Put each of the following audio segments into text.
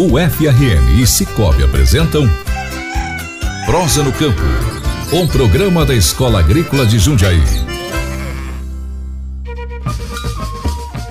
O FRN e Cicobi apresentam Prosa no Campo, um programa da Escola Agrícola de Jundiaí.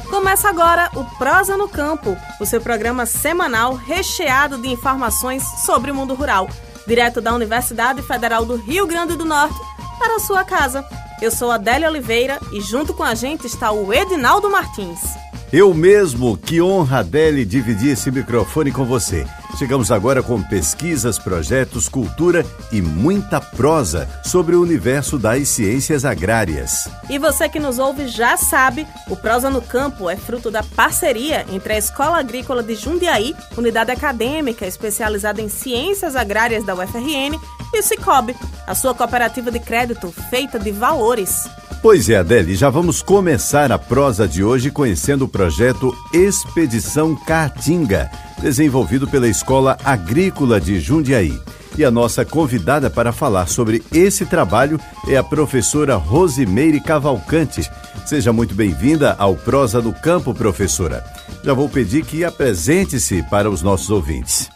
Começa agora o Prosa no Campo, o seu programa semanal recheado de informações sobre o mundo rural, direto da Universidade Federal do Rio Grande do Norte para a sua casa. Eu sou Adélia Oliveira e junto com a gente está o Edinaldo Martins. Eu mesmo, que honra dele dividir esse microfone com você. Chegamos agora com pesquisas, projetos, cultura e muita prosa sobre o universo das ciências agrárias. E você que nos ouve já sabe, o Prosa no Campo é fruto da parceria entre a Escola Agrícola de Jundiaí, unidade acadêmica especializada em ciências agrárias da UFRN, e o Cicobi, a sua cooperativa de crédito feita de valores. Pois é, Adele, já vamos começar a prosa de hoje conhecendo o projeto Expedição Caatinga, desenvolvido pela Escola Agrícola de Jundiaí. E a nossa convidada para falar sobre esse trabalho é a professora Rosimeire Cavalcante. Seja muito bem-vinda ao Prosa do Campo, professora. Já vou pedir que apresente-se para os nossos ouvintes.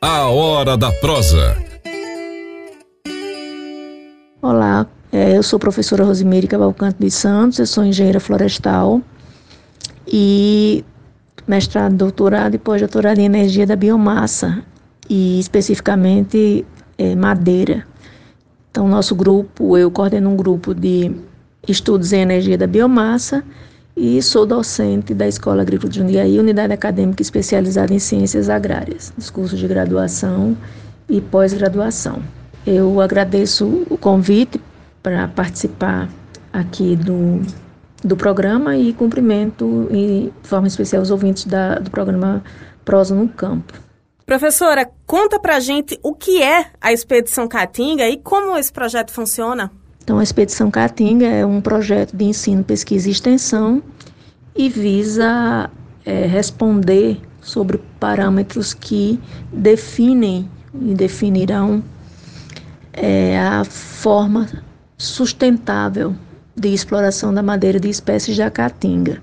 A Hora da Prosa. Eu sou professora Rosimeire Cavalcante dos Santos, eu sou engenheira florestal e mestrado, doutorado e pós-doutorado em energia da biomassa e especificamente é, madeira. Então, nosso grupo, eu coordeno um grupo de estudos em energia da biomassa e sou docente da Escola Agrícola de Jundiaí, unidade acadêmica especializada em ciências agrárias, nos cursos de graduação e pós-graduação. Eu agradeço o convite para participar aqui do, do programa e cumprimento e, de forma especial os ouvintes da, do programa Prosa no Campo. Professora, conta pra gente o que é a Expedição Caatinga e como esse projeto funciona. Então, a Expedição Caatinga é um projeto de ensino, pesquisa e extensão e visa é, responder sobre parâmetros que definem e definirão é, a forma sustentável de exploração da madeira de espécies de caatinga.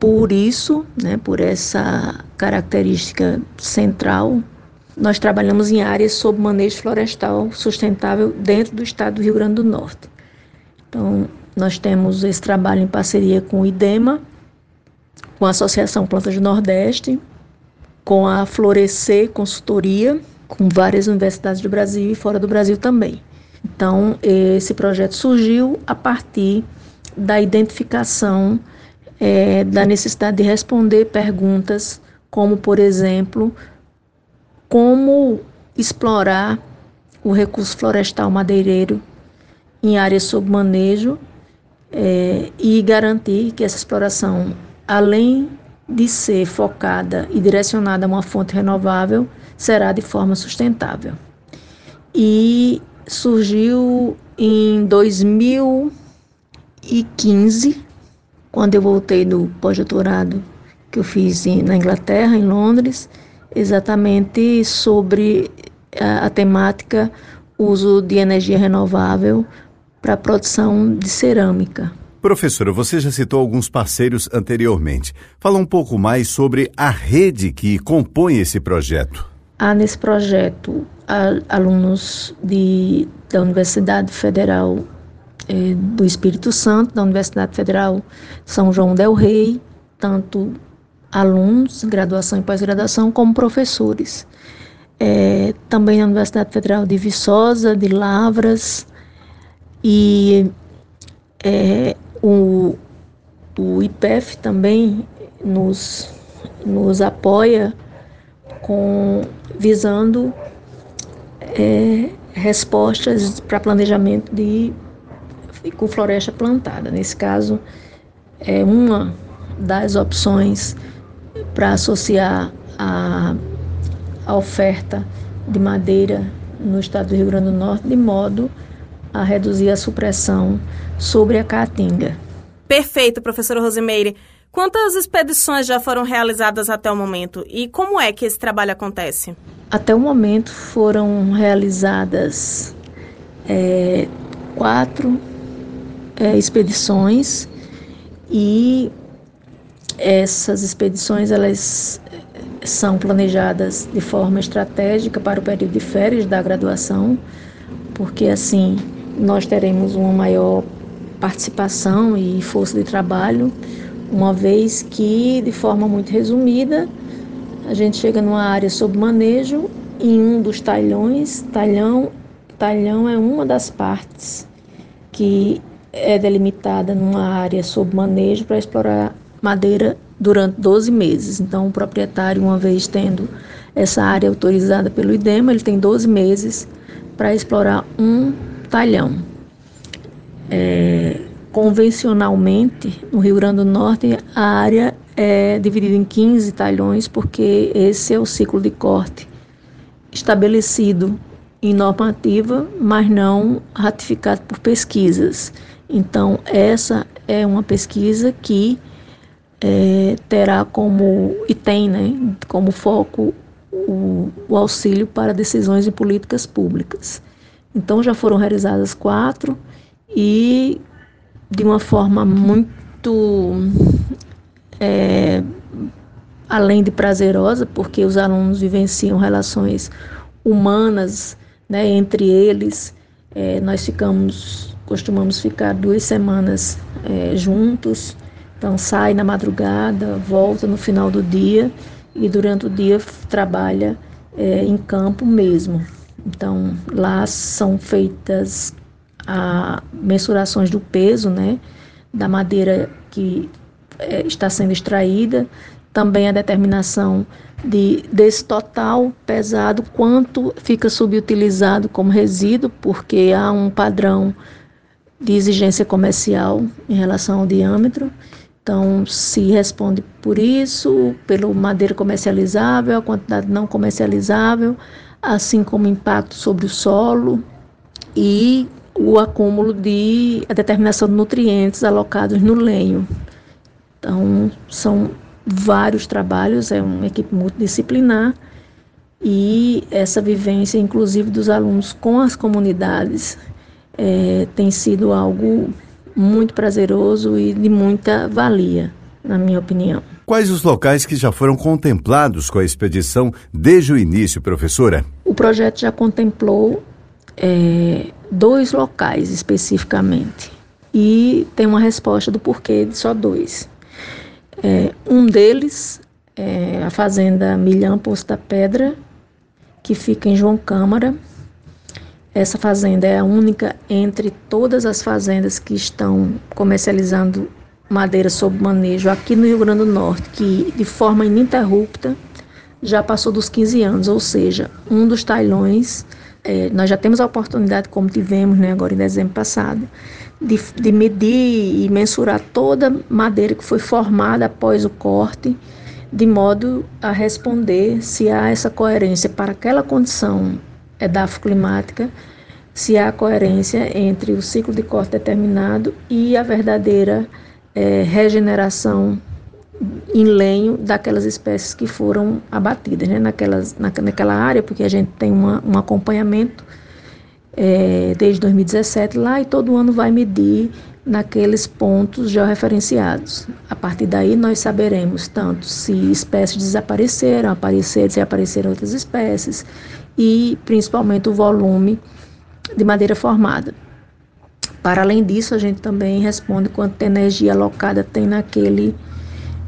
Por isso, né, por essa característica central, nós trabalhamos em áreas sob manejo florestal sustentável dentro do estado do Rio Grande do Norte. Então, nós temos esse trabalho em parceria com o IDEMA, com a Associação Plantas do Nordeste, com a Florescer Consultoria, com várias universidades do Brasil e fora do Brasil também. Então, esse projeto surgiu a partir da identificação é, da necessidade de responder perguntas como, por exemplo, como explorar o recurso florestal madeireiro em áreas sob manejo é, e garantir que essa exploração, além de ser focada e direcionada a uma fonte renovável, será de forma sustentável. E surgiu em 2015, quando eu voltei do pós-doutorado que eu fiz na Inglaterra, em Londres, exatamente sobre a, a temática uso de energia renovável para a produção de cerâmica. Professora, você já citou alguns parceiros anteriormente. Fala um pouco mais sobre a rede que compõe esse projeto. Há nesse projeto alunos de, da Universidade Federal é, do Espírito Santo, da Universidade Federal São João del Rei, tanto alunos, graduação e pós-graduação, como professores. É, também na Universidade Federal de Viçosa, de Lavras, e é, o, o IPEF também nos, nos apoia com visando é, respostas para planejamento de com floresta plantada. Nesse caso, é uma das opções para associar a, a oferta de madeira no estado do Rio Grande do Norte, de modo a reduzir a supressão sobre a caatinga. Perfeito, professora Rosimeire. Quantas expedições já foram realizadas até o momento e como é que esse trabalho acontece? Até o momento foram realizadas é, quatro é, expedições e essas expedições elas são planejadas de forma estratégica para o período de férias da graduação, porque assim nós teremos uma maior participação e força de trabalho, uma vez que, de forma muito resumida, a gente chega numa área sob manejo em um dos talhões. Talhão, talhão é uma das partes que é delimitada numa área sob manejo para explorar madeira durante 12 meses. Então, o proprietário, uma vez tendo essa área autorizada pelo IDEMA, ele tem 12 meses para explorar um talhão. É, convencionalmente, no Rio Grande do Norte, a área é dividida em 15 talhões, porque esse é o ciclo de corte estabelecido em normativa, mas não ratificado por pesquisas. Então, essa é uma pesquisa que é, terá como, e tem né, como foco o, o auxílio para decisões em políticas públicas. Então, já foram realizadas quatro e de uma forma muito é, além de prazerosa, porque os alunos vivenciam relações humanas né, entre eles. É, nós ficamos, costumamos ficar duas semanas é, juntos, então sai na madrugada, volta no final do dia e durante o dia trabalha é, em campo mesmo. Então lá são feitas a mensurações do peso, né, da madeira que é, está sendo extraída, também a determinação de, desse total pesado, quanto fica subutilizado como resíduo, porque há um padrão de exigência comercial em relação ao diâmetro. Então, se responde por isso, pelo madeira comercializável, a quantidade não comercializável, assim como impacto sobre o solo e o acúmulo de a determinação de nutrientes alocados no lenho. Então, são vários trabalhos, é uma equipe multidisciplinar e essa vivência, inclusive dos alunos com as comunidades, é, tem sido algo muito prazeroso e de muita valia, na minha opinião. Quais os locais que já foram contemplados com a expedição desde o início, professora? O projeto já contemplou é, dois locais especificamente e tem uma resposta do porquê de só dois. É, um deles é a fazenda Milhão Poço da Pedra, que fica em João Câmara. Essa fazenda é a única entre todas as fazendas que estão comercializando madeira sob manejo aqui no Rio Grande do Norte, que de forma ininterrupta já passou dos 15 anos, ou seja, um dos talhões é, nós já temos a oportunidade, como tivemos né, agora em dezembro passado, de, de medir e mensurar toda madeira que foi formada após o corte, de modo a responder se há essa coerência para aquela condição edafoclimática, se há coerência entre o ciclo de corte determinado e a verdadeira é, regeneração em lenho daquelas espécies que foram abatidas né, naquelas, na, naquela área, porque a gente tem uma, um acompanhamento é, desde 2017 lá e todo ano vai medir naqueles pontos georreferenciados. A partir daí nós saberemos tanto se espécies desapareceram, apareceram, se apareceram outras espécies e principalmente o volume de madeira formada. Para além disso, a gente também responde quanta energia alocada tem naquele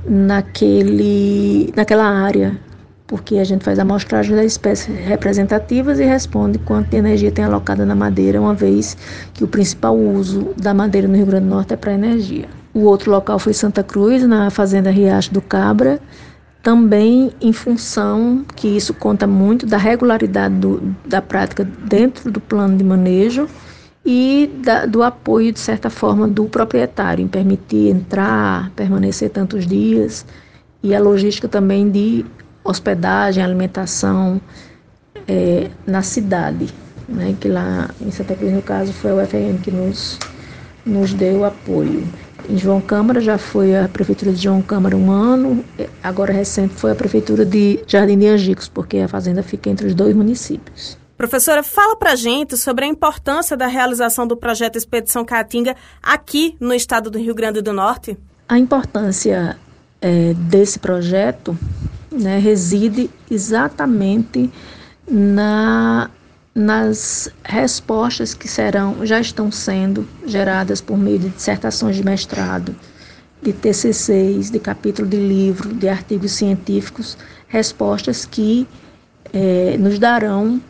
naquele, naquela área, porque a gente faz amostragem das espécies representativas e responde quanto energia tem alocada na madeira, uma vez que o principal uso da madeira no Rio Grande do Norte é para energia. O outro local foi Santa Cruz, na fazenda Riacho do Cabra, também em função que isso conta muito da regularidade do, da prática dentro do plano de manejo e da, do apoio, de certa forma, do proprietário, em permitir entrar, permanecer tantos dias, e a logística também de hospedagem, alimentação é, na cidade, né, que lá em Santa Cruz, no caso, foi a UFRN que nos, nos deu apoio. Em João Câmara já foi a Prefeitura de João Câmara um ano, agora recente foi a Prefeitura de Jardim de Angicos, porque a fazenda fica entre os dois municípios. Professora, fala pra gente sobre a importância da realização do projeto Expedição Caatinga aqui no estado do Rio Grande do Norte. A importância é, desse projeto né, reside exatamente na, nas respostas que serão, já estão sendo geradas por meio de dissertações de mestrado, de TCCs, de capítulo de livro, de artigos científicos, respostas que é, nos darão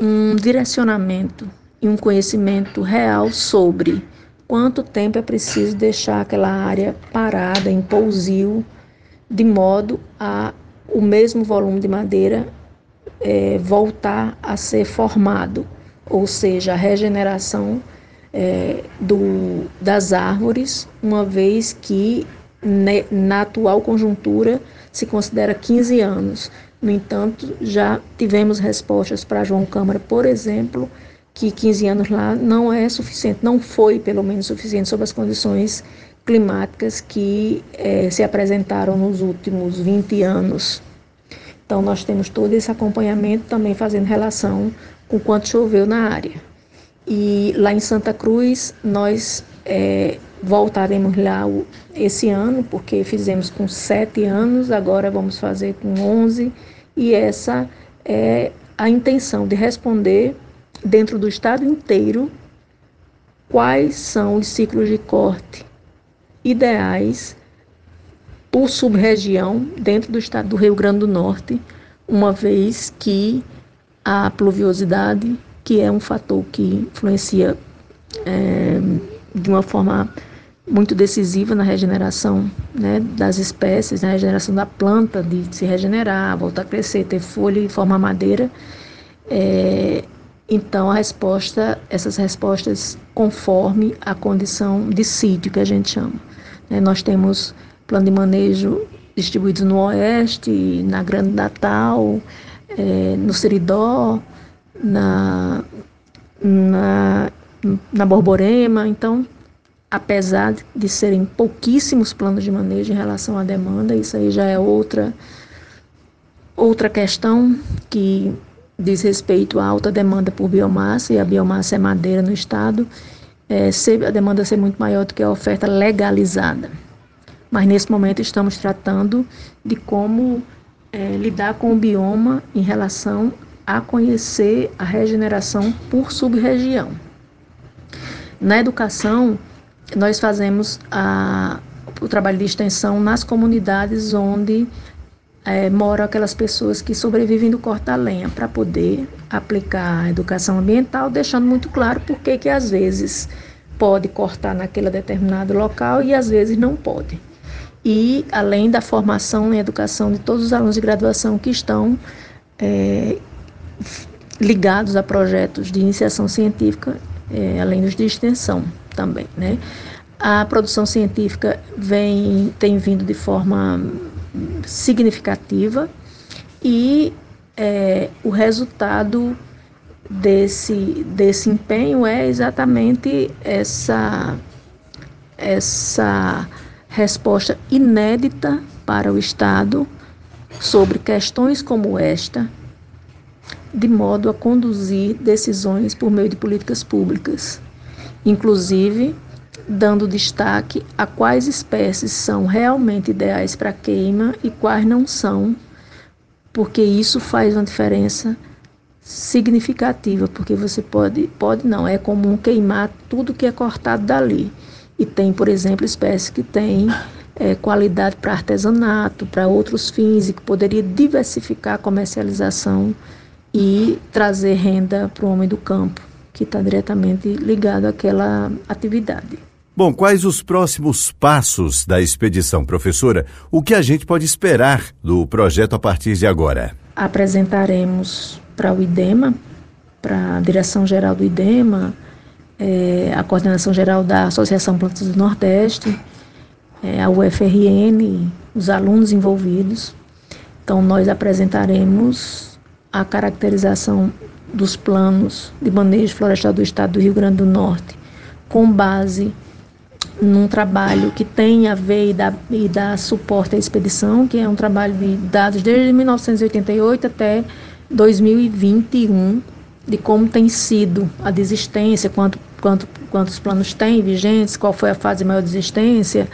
um direcionamento e um conhecimento real sobre quanto tempo é preciso deixar aquela área parada em pousio, de modo a o mesmo volume de madeira é, voltar a ser formado, ou seja, a regeneração é, do, das árvores, uma vez que ne, na atual conjuntura se considera 15 anos. No entanto, já tivemos respostas para João Câmara, por exemplo, que 15 anos lá não é suficiente, não foi pelo menos suficiente sob as condições climáticas que eh, se apresentaram nos últimos 20 anos. Então, nós temos todo esse acompanhamento também fazendo relação com quanto choveu na área. E lá em Santa Cruz, nós é, voltaremos lá esse ano, porque fizemos com sete anos, agora vamos fazer com onze, e essa é a intenção de responder dentro do estado inteiro quais são os ciclos de corte ideais por sub-região dentro do estado do Rio Grande do Norte, uma vez que a pluviosidade, que é um fator que influencia é, de uma forma muito decisiva na regeneração né, das espécies, na regeneração da planta, de se regenerar, voltar a crescer, ter folha e formar madeira, é, então, a resposta, essas respostas conforme a condição de sítio que a gente chama. Né? Nós temos plano de manejo distribuídos no Oeste, na Grande Natal, é, no Seridó, na, na, na Borborema. Então, apesar de serem pouquíssimos planos de manejo em relação à demanda, isso aí já é outra, outra questão que diz respeito à alta demanda por biomassa, e a biomassa é madeira no estado, é, a demanda ser muito maior do que a oferta legalizada. Mas nesse momento estamos tratando de como é, lidar com o bioma em relação a conhecer a regeneração por sub-região. Na educação, nós fazemos a, o trabalho de extensão nas comunidades onde é, moram aquelas pessoas que sobrevivem do corte da lenha para poder aplicar a educação ambiental, deixando muito claro por que às vezes pode cortar naquele determinado local e às vezes não pode. E além da formação em educação de todos os alunos de graduação que estão é, ligados a projetos de iniciação científica, é, além dos de extensão também, né? A produção científica vem tem vindo de forma significativa e é, o resultado desse, desse empenho é exatamente essa, essa resposta inédita para o Estado sobre questões como esta, de modo a conduzir decisões por meio de políticas públicas, inclusive dando destaque a quais espécies são realmente ideais para queima e quais não são, porque isso faz uma diferença significativa, porque você pode, pode não, é comum queimar tudo que é cortado dali. E tem, por exemplo, espécies que têm é, qualidade para artesanato, para outros fins, e que poderia diversificar a comercialização e trazer renda para o homem do campo, que está diretamente ligado àquela atividade. Bom, quais os próximos passos da expedição, professora? O que a gente pode esperar do projeto a partir de agora? Apresentaremos para o IDEMA, para a direção geral do IDEMA, é, a coordenação geral da Associação Plantas do Nordeste, é, a UFRN, os alunos envolvidos. Então, nós apresentaremos a caracterização dos planos de manejo florestal do Estado do Rio Grande do Norte, com base num trabalho que tem a ver e dá, e dá suporte à expedição, que é um trabalho de dados desde 1988 até 2021, de como tem sido a desistência, quanto, quanto, quantos planos tem vigentes, qual foi a fase de maior desistência,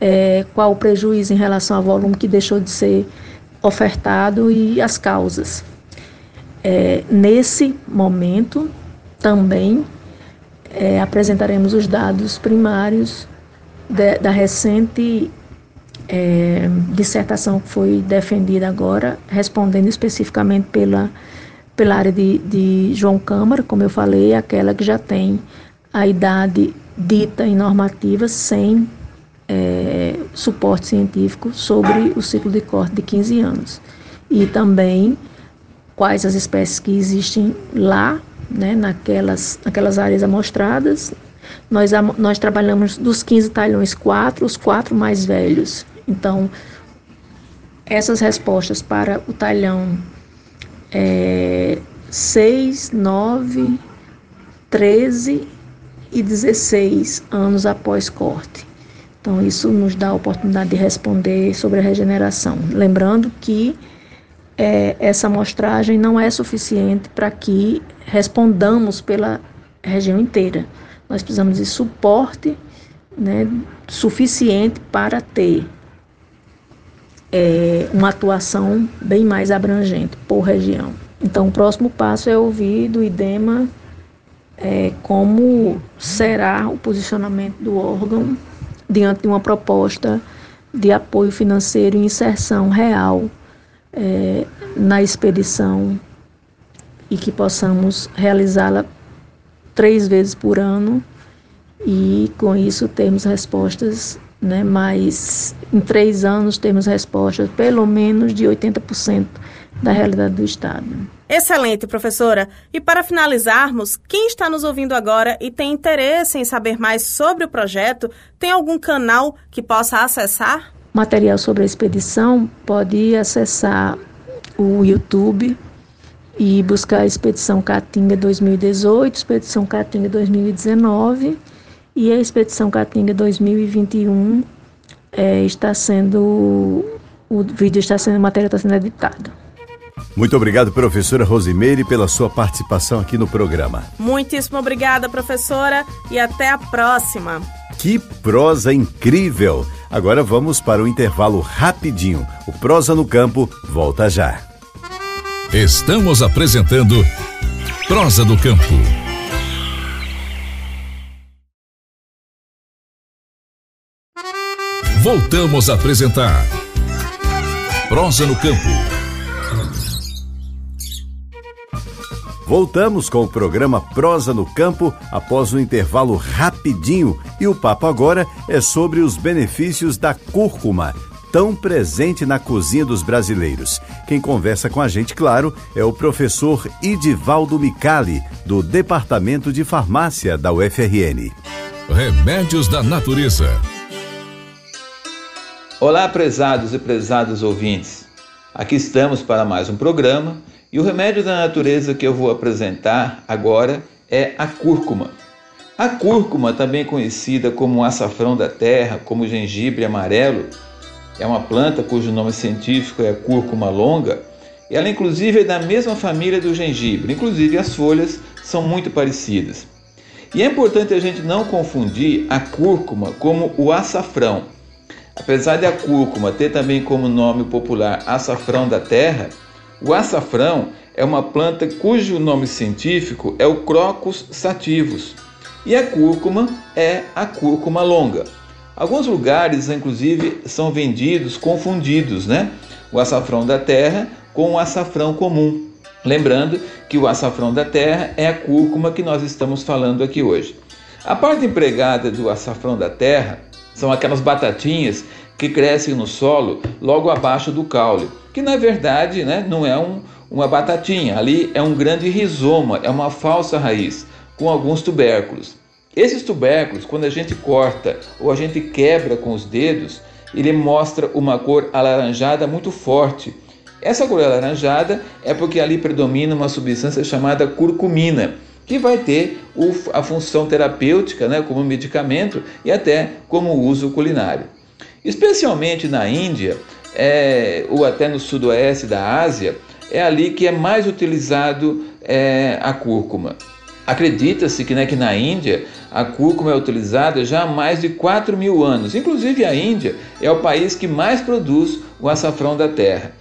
é, qual o prejuízo em relação ao volume que deixou de ser ofertado e as causas. É, nesse momento, também é, apresentaremos os dados primários de, da recente é, dissertação que foi defendida agora, respondendo especificamente pela, pela área de, de João Câmara, como eu falei, aquela que já tem a idade dita em normativa sem é, suporte científico sobre o ciclo de corte de 15 anos. E também quais as espécies que existem lá, né, naquelas, naquelas áreas amostradas. Nós, nós trabalhamos dos 15 talhões, quatro, os quatro mais velhos. Então, essas respostas para o talhão é, 6, 9, 13 e 16 anos após corte. Então, isso nos dá a oportunidade de responder sobre a regeneração. Lembrando que é, essa amostragem não é suficiente para que respondamos pela região inteira. Nós precisamos de suporte né, suficiente para ter é, uma atuação bem mais abrangente por região. Então, o próximo passo é ouvir do IDEMA é, como será o posicionamento do órgão diante de uma proposta de apoio financeiro e inserção real é, na expedição e que possamos realizá-la três vezes por ano e com isso termos respostas, né, mas em três anos termos respostas pelo menos de 80% da realidade do Estado. Excelente, professora. E para finalizarmos, quem está nos ouvindo agora e tem interesse em saber mais sobre o projeto, tem algum canal que possa acessar? Material sobre a expedição pode acessar o YouTube e buscar a Expedição Caatinga 2018, Expedição Caatinga 2019 e a Expedição Caatinga 2021 é, está sendo o vídeo está sendo, material está sendo editado. Muito obrigado, professora Rosimeire, pela sua participação aqui no programa. Muitíssimo obrigada, professora, e até a próxima. Que prosa incrível! Agora vamos para o intervalo rapidinho. O Prosa no Campo volta já. Estamos apresentando Prosa do Campo. Voltamos a apresentar Prosa no Campo. Voltamos com o programa Prosa no Campo após um intervalo rapidinho e o papo agora é sobre os benefícios da cúrcuma, tão presente na cozinha dos brasileiros. Quem conversa com a gente, claro, é o professor Idivaldo Micali, do Departamento de Farmácia da UFRN. Remédios da Natureza. Olá, prezados e prezados ouvintes. Aqui estamos para mais um programa e o remédio da natureza que eu vou apresentar agora é a cúrcuma. A cúrcuma, também conhecida como açafrão da terra, como gengibre amarelo, é uma planta cujo nome científico é cúrcuma longa, ela inclusive é da mesma família do gengibre, inclusive as folhas são muito parecidas. E é importante a gente não confundir a cúrcuma como o açafrão. Apesar de a cúrcuma ter também como nome popular açafrão da terra, o açafrão é uma planta cujo nome científico é o Crocus sativus e a cúrcuma é a cúrcuma longa. Alguns lugares, inclusive, são vendidos confundidos, né? O açafrão da terra com o açafrão comum. Lembrando que o açafrão da terra é a cúrcuma que nós estamos falando aqui hoje. A parte empregada do açafrão da terra são aquelas batatinhas que crescem no solo logo abaixo do caule, que na verdade né, não é um, uma batatinha, ali é um grande rizoma, é uma falsa raiz, com alguns tubérculos. Esses tubérculos, quando a gente corta ou a gente quebra com os dedos, ele mostra uma cor alaranjada muito forte. Essa cor alaranjada é porque ali predomina uma substância chamada curcumina, que vai ter a função terapêutica né, como medicamento e até como uso culinário. Especialmente na Índia, é, ou até no sudoeste da Ásia, é ali que é mais utilizado é, a cúrcuma. Acredita-se que, né, que na Índia a cúrcuma é utilizada já há mais de 4 mil anos. Inclusive a Índia é o país que mais produz o açafrão da terra.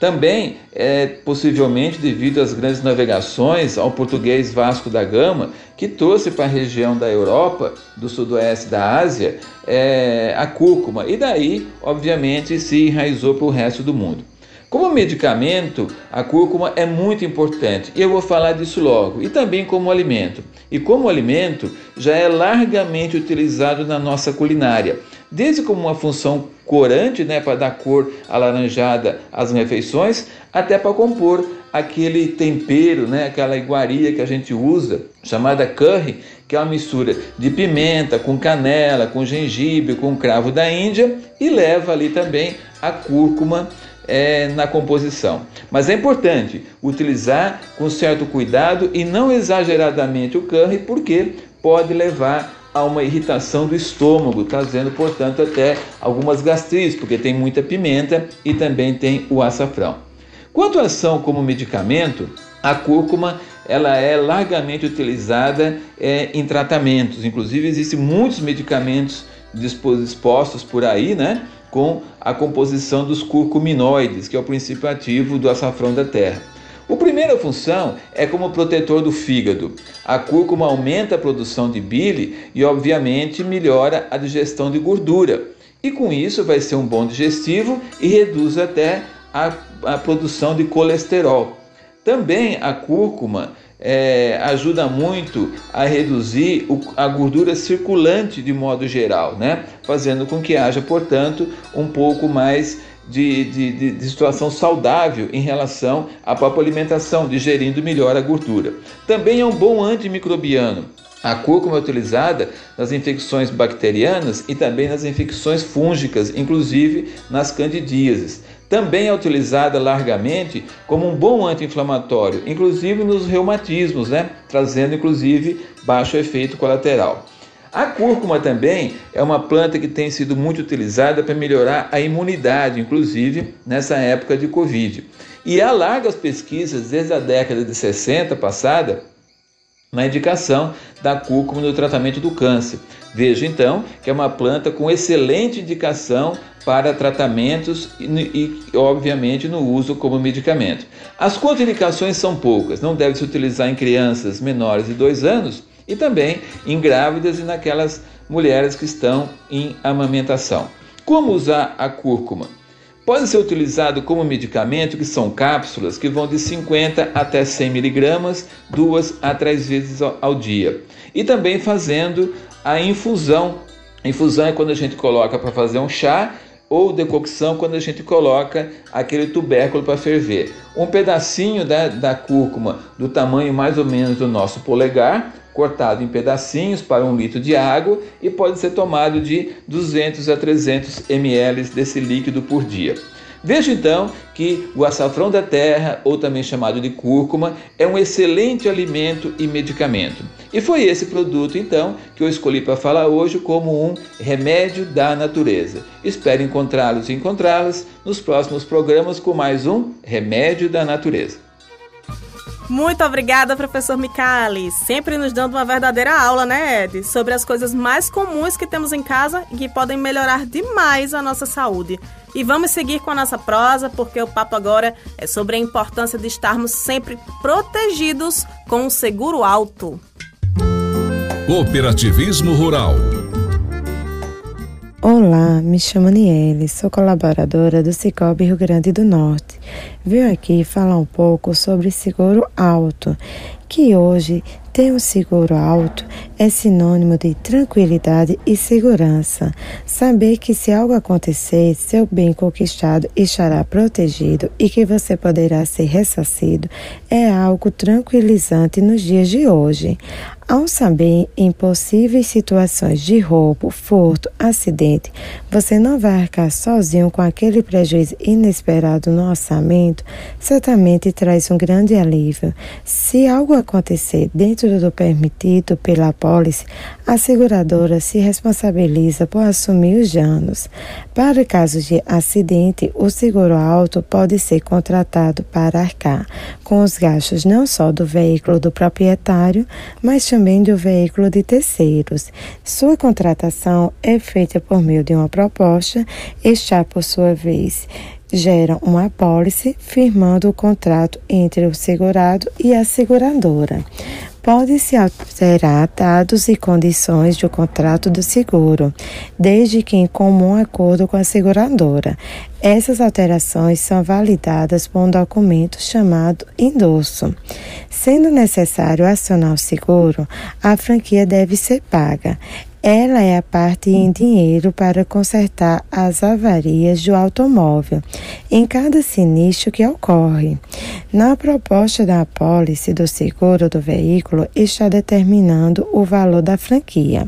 Também é possivelmente devido às grandes navegações ao português Vasco da Gama, que trouxe para a região da Europa, do sudoeste da Ásia, é, a cúrcuma, e daí, obviamente, se enraizou para o resto do mundo. Como medicamento, a cúrcuma é muito importante e eu vou falar disso logo, e também como alimento. E como alimento, já é largamente utilizado na nossa culinária, desde como uma função corante, né, para dar cor alaranjada às refeições, até para compor aquele tempero, né, aquela iguaria que a gente usa, chamada curry, que é uma mistura de pimenta com canela, com gengibre, com cravo da Índia e leva ali também a cúrcuma é, na composição. Mas é importante utilizar com certo cuidado e não exageradamente o curry, porque pode levar a uma irritação do estômago, trazendo, portanto, até algumas gastrites, porque tem muita pimenta e também tem o açafrão. Quanto à ação como medicamento, a cúrcuma ela é largamente utilizada é, em tratamentos. Inclusive, existem muitos medicamentos dispostos por aí, né? com a composição dos curcuminoides, que é o princípio ativo do açafrão da terra. A primeira função é como protetor do fígado. A cúrcuma aumenta a produção de bile e, obviamente, melhora a digestão de gordura. E com isso vai ser um bom digestivo e reduz até a, a produção de colesterol. Também a cúrcuma é, ajuda muito a reduzir o, a gordura circulante de modo geral, né? fazendo com que haja, portanto, um pouco mais de, de, de, de, situação saudável em relação à própria alimentação, digerindo melhor a gordura. Também é um bom antimicrobiano. A cúrcuma é utilizada nas infecções bacterianas e também nas infecções fúngicas, inclusive nas candidíases. Também é utilizada largamente como um bom anti-inflamatório, inclusive nos reumatismos, né? trazendo inclusive baixo efeito colateral. A cúrcuma também é uma planta que tem sido muito utilizada para melhorar a imunidade, inclusive nessa época de Covid. E há largas pesquisas desde a década de 60 passada na indicação da cúrcuma no tratamento do câncer. Veja então que é uma planta com excelente indicação para tratamentos e, e, obviamente, no uso como medicamento. As contraindicações são poucas, não deve se utilizar em crianças menores de 2 anos e também em grávidas e naquelas mulheres que estão em amamentação. Como usar a cúrcuma? Pode ser utilizado como medicamento, que são cápsulas que vão de 50 até 100 miligramas, duas a três vezes ao dia. E também fazendo a infusão. Infusão é quando a gente coloca para fazer um chá ou decocção quando a gente coloca aquele tubérculo para ferver. Um pedacinho da, da cúrcuma do tamanho mais ou menos do nosso polegar, cortado em pedacinhos para um litro de água e pode ser tomado de 200 a 300 ml desse líquido por dia. Veja então que o açafrão da terra, ou também chamado de cúrcuma, é um excelente alimento e medicamento. E foi esse produto então que eu escolhi para falar hoje como um remédio da natureza. Espero encontrá-los e encontrá-las nos próximos programas com mais um Remédio da Natureza. Muito obrigada, professor Micali. Sempre nos dando uma verdadeira aula, né, Ed? Sobre as coisas mais comuns que temos em casa e que podem melhorar demais a nossa saúde. E vamos seguir com a nossa prosa, porque o papo agora é sobre a importância de estarmos sempre protegidos com um seguro alto. Cooperativismo Rural. Olá, me chamo Niele, sou colaboradora do Cicobi Rio Grande do Norte. Venho aqui falar um pouco sobre seguro alto, que hoje ter um seguro alto é sinônimo de tranquilidade e segurança. Saber que se algo acontecer, seu bem conquistado estará protegido e que você poderá ser ressarcido é algo tranquilizante nos dias de hoje. Ao saber em possíveis situações de roubo, furto, acidente, você não vai arcar sozinho com aquele prejuízo inesperado no orçamento, certamente traz um grande alívio. Se algo acontecer dentro do permitido pela pólice, a seguradora se responsabiliza por assumir os danos. Para casos de acidente, o seguro alto pode ser contratado para arcar com os gastos não só do veículo do proprietário, mas também do veículo de terceiros. Sua contratação é feita por meio de uma proposta, está, por sua vez, gera uma apólice firmando o contrato entre o segurado e a seguradora. Pode-se alterar dados e condições do contrato do seguro, desde que em comum acordo com a seguradora. Essas alterações são validadas por um documento chamado endosso. Sendo necessário acionar o seguro, a franquia deve ser paga. Ela é a parte em dinheiro para consertar as avarias do automóvel em cada sinistro que ocorre. Na proposta da apólice do seguro do veículo está determinando o valor da franquia.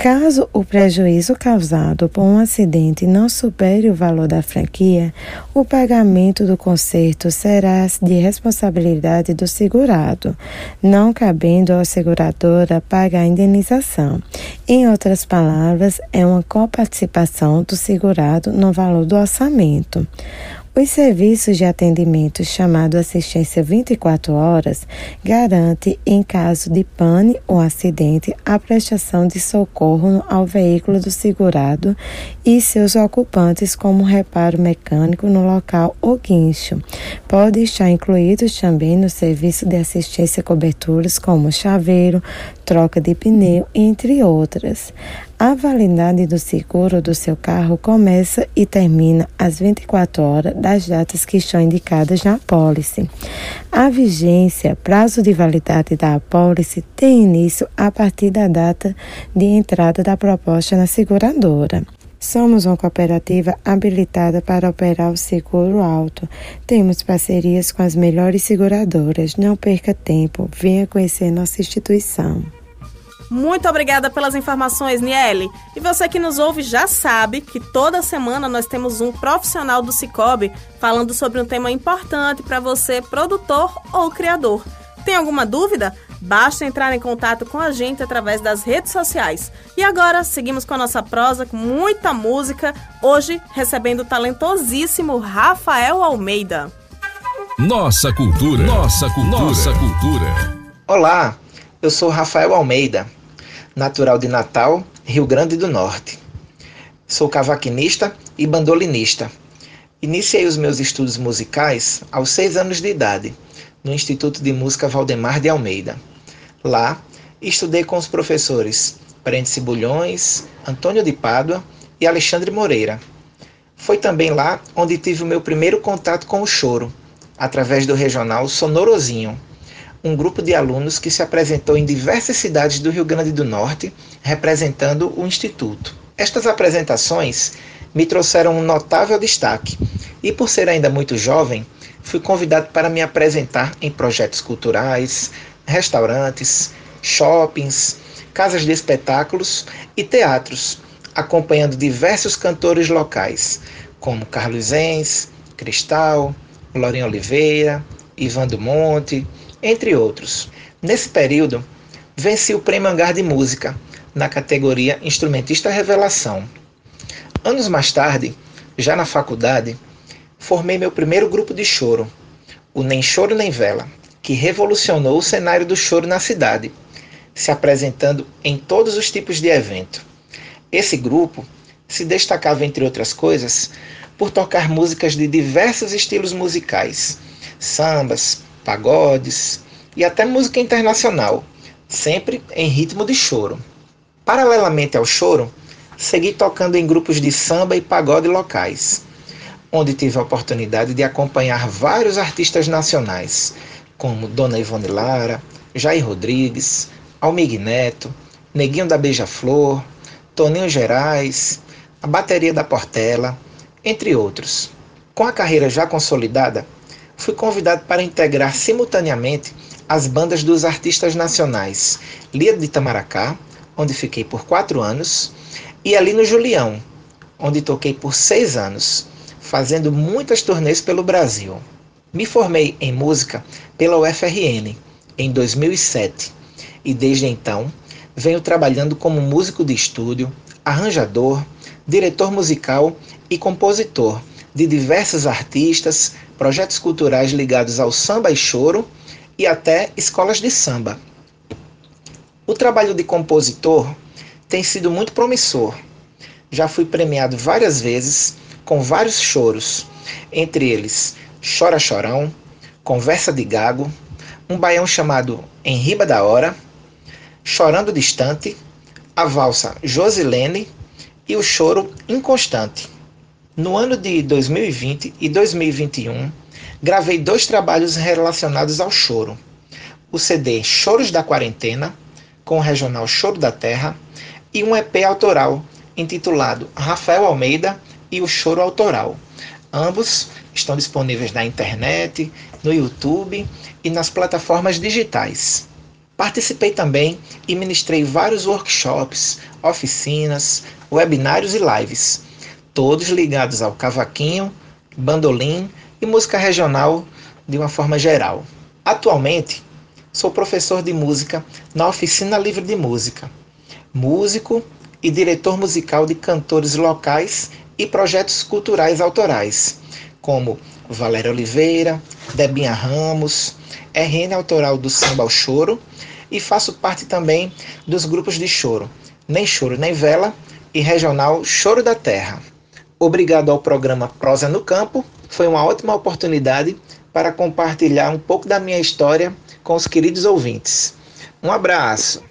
Caso o prejuízo causado por um acidente não supere o valor da franquia, o pagamento do conserto será de responsabilidade do segurado, não cabendo à seguradora pagar a indenização. Em outras palavras, é uma coparticipação do segurado no valor do orçamento. Os serviços de atendimento chamado assistência 24 horas garante, em caso de pane ou acidente, a prestação de socorro ao veículo do segurado e seus ocupantes como reparo mecânico no local ou guincho. Pode estar incluídos também no serviço de assistência coberturas como chaveiro, troca de pneu, entre outras. A validade do seguro do seu carro começa e termina às 24 horas das datas que estão indicadas na apólice. A vigência, prazo de validade da apólice, tem início a partir da data de entrada da proposta na seguradora. Somos uma cooperativa habilitada para operar o seguro alto. Temos parcerias com as melhores seguradoras. Não perca tempo, venha conhecer nossa instituição. Muito obrigada pelas informações, Niele. E você que nos ouve já sabe que toda semana nós temos um profissional do Cicobi falando sobre um tema importante para você, produtor ou criador. Tem alguma dúvida? Basta entrar em contato com a gente através das redes sociais. E agora seguimos com a nossa prosa com muita música, hoje recebendo o talentosíssimo Rafael Almeida. Nossa cultura, nossa cultura, nossa cultura. Olá, eu sou Rafael Almeida natural de Natal, Rio Grande do Norte. Sou cavaquinista e bandolinista. Iniciei os meus estudos musicais aos seis anos de idade, no Instituto de Música Valdemar de Almeida. Lá, estudei com os professores Prentice Bulhões, Antônio de Pádua e Alexandre Moreira. Foi também lá onde tive o meu primeiro contato com o choro, através do regional Sonorozinho, um grupo de alunos que se apresentou em diversas cidades do Rio Grande do Norte, representando o Instituto. Estas apresentações me trouxeram um notável destaque e, por ser ainda muito jovem, fui convidado para me apresentar em projetos culturais, restaurantes, shoppings, casas de espetáculos e teatros, acompanhando diversos cantores locais, como Carlos Enz, Cristal, Glorinha Oliveira, Ivan do Monte, entre outros. Nesse período, venci o Prêmio Hangar de Música, na categoria Instrumentista Revelação. Anos mais tarde, já na faculdade, formei meu primeiro grupo de choro, o Nem Choro Nem Vela, que revolucionou o cenário do choro na cidade, se apresentando em todos os tipos de evento. Esse grupo se destacava, entre outras coisas, por tocar músicas de diversos estilos musicais, sambas, pagodes e até música internacional, sempre em ritmo de choro. Paralelamente ao choro, segui tocando em grupos de samba e pagode locais, onde tive a oportunidade de acompanhar vários artistas nacionais, como Dona Ivone Lara, Jair Rodrigues, Almig Neto, Neguinho da Beija-Flor, Toninho Gerais, a Bateria da Portela, entre outros. Com a carreira já consolidada, fui convidado para integrar simultaneamente as bandas dos artistas nacionais Lia de Itamaracá, onde fiquei por quatro anos, e ali no Julião, onde toquei por seis anos, fazendo muitas turnês pelo Brasil. Me formei em música pela UFRN em 2007 e desde então venho trabalhando como músico de estúdio, arranjador, diretor musical e compositor de diversos artistas, projetos culturais ligados ao samba e choro e até escolas de samba. O trabalho de compositor tem sido muito promissor. Já fui premiado várias vezes com vários choros, entre eles Chora Chorão, Conversa de Gago, um baião chamado Em Riba da Hora, Chorando Distante, a valsa Josilene e o choro Inconstante. No ano de 2020 e 2021, gravei dois trabalhos relacionados ao choro. O CD Choros da Quarentena, com o regional Choro da Terra, e um EP autoral intitulado Rafael Almeida e o Choro Autoral. Ambos estão disponíveis na internet, no YouTube e nas plataformas digitais. Participei também e ministrei vários workshops, oficinas, webinários e lives, todos ligados ao cavaquinho, bandolim e música regional de uma forma geral. Atualmente, sou professor de música na Oficina Livre de Música, músico e diretor musical de cantores locais e projetos culturais autorais, como Valéria Oliveira, Debinha Ramos, RN autoral do Samba ao Choro e faço parte também dos grupos de choro Nem Choro Nem Vela e regional Choro da Terra. Obrigado ao programa Prosa no Campo, foi uma ótima oportunidade para compartilhar um pouco da minha história com os queridos ouvintes. Um abraço.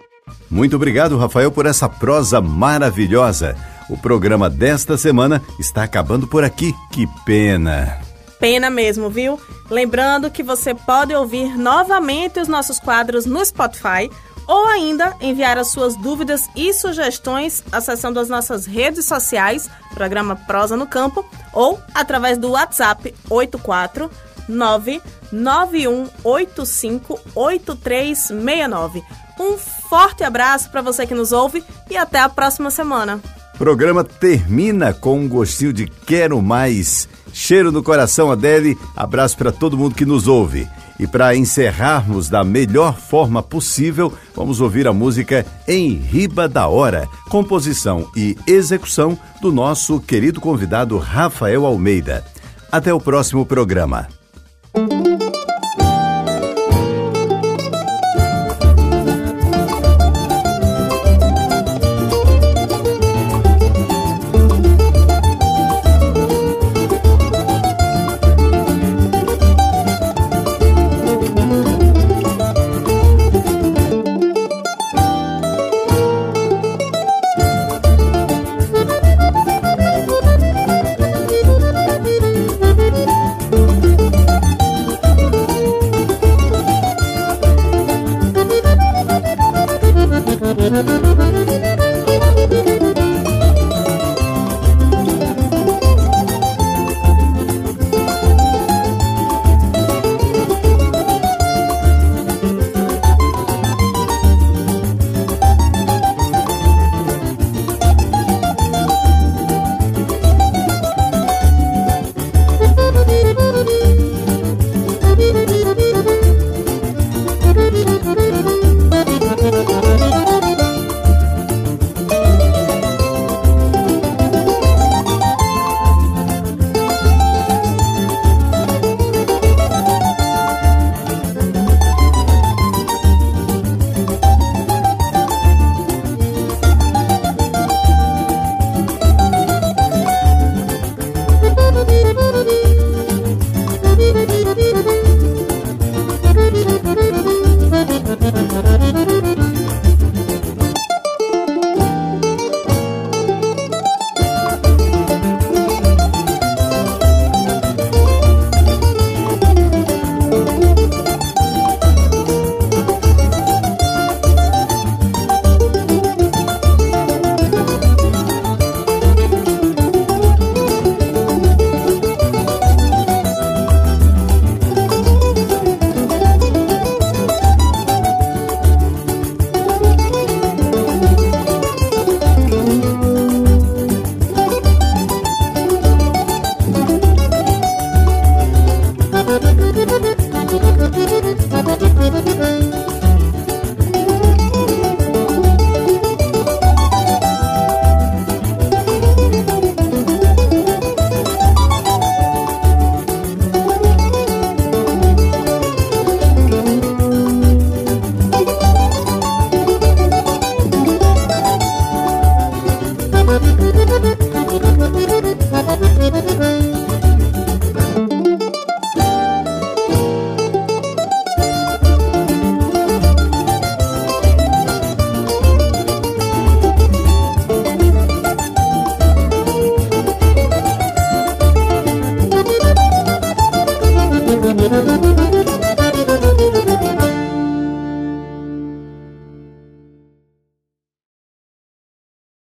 Muito obrigado, Rafael, por essa prosa maravilhosa. O programa desta semana está acabando por aqui. Que pena. Pena mesmo, viu? Lembrando que você pode ouvir novamente os nossos quadros no Spotify ou ainda enviar as suas dúvidas e sugestões acessando as nossas redes sociais, programa Prosa no Campo, ou através do WhatsApp 84 991858369. Um forte abraço para você que nos ouve e até a próxima semana. O programa termina com um gostinho de quero mais. Cheiro no coração, Adele. Abraço para todo mundo que nos ouve. E para encerrarmos da melhor forma possível, vamos ouvir a música Em Riba da Hora, composição e execução do nosso querido convidado Rafael Almeida. Até o próximo programa.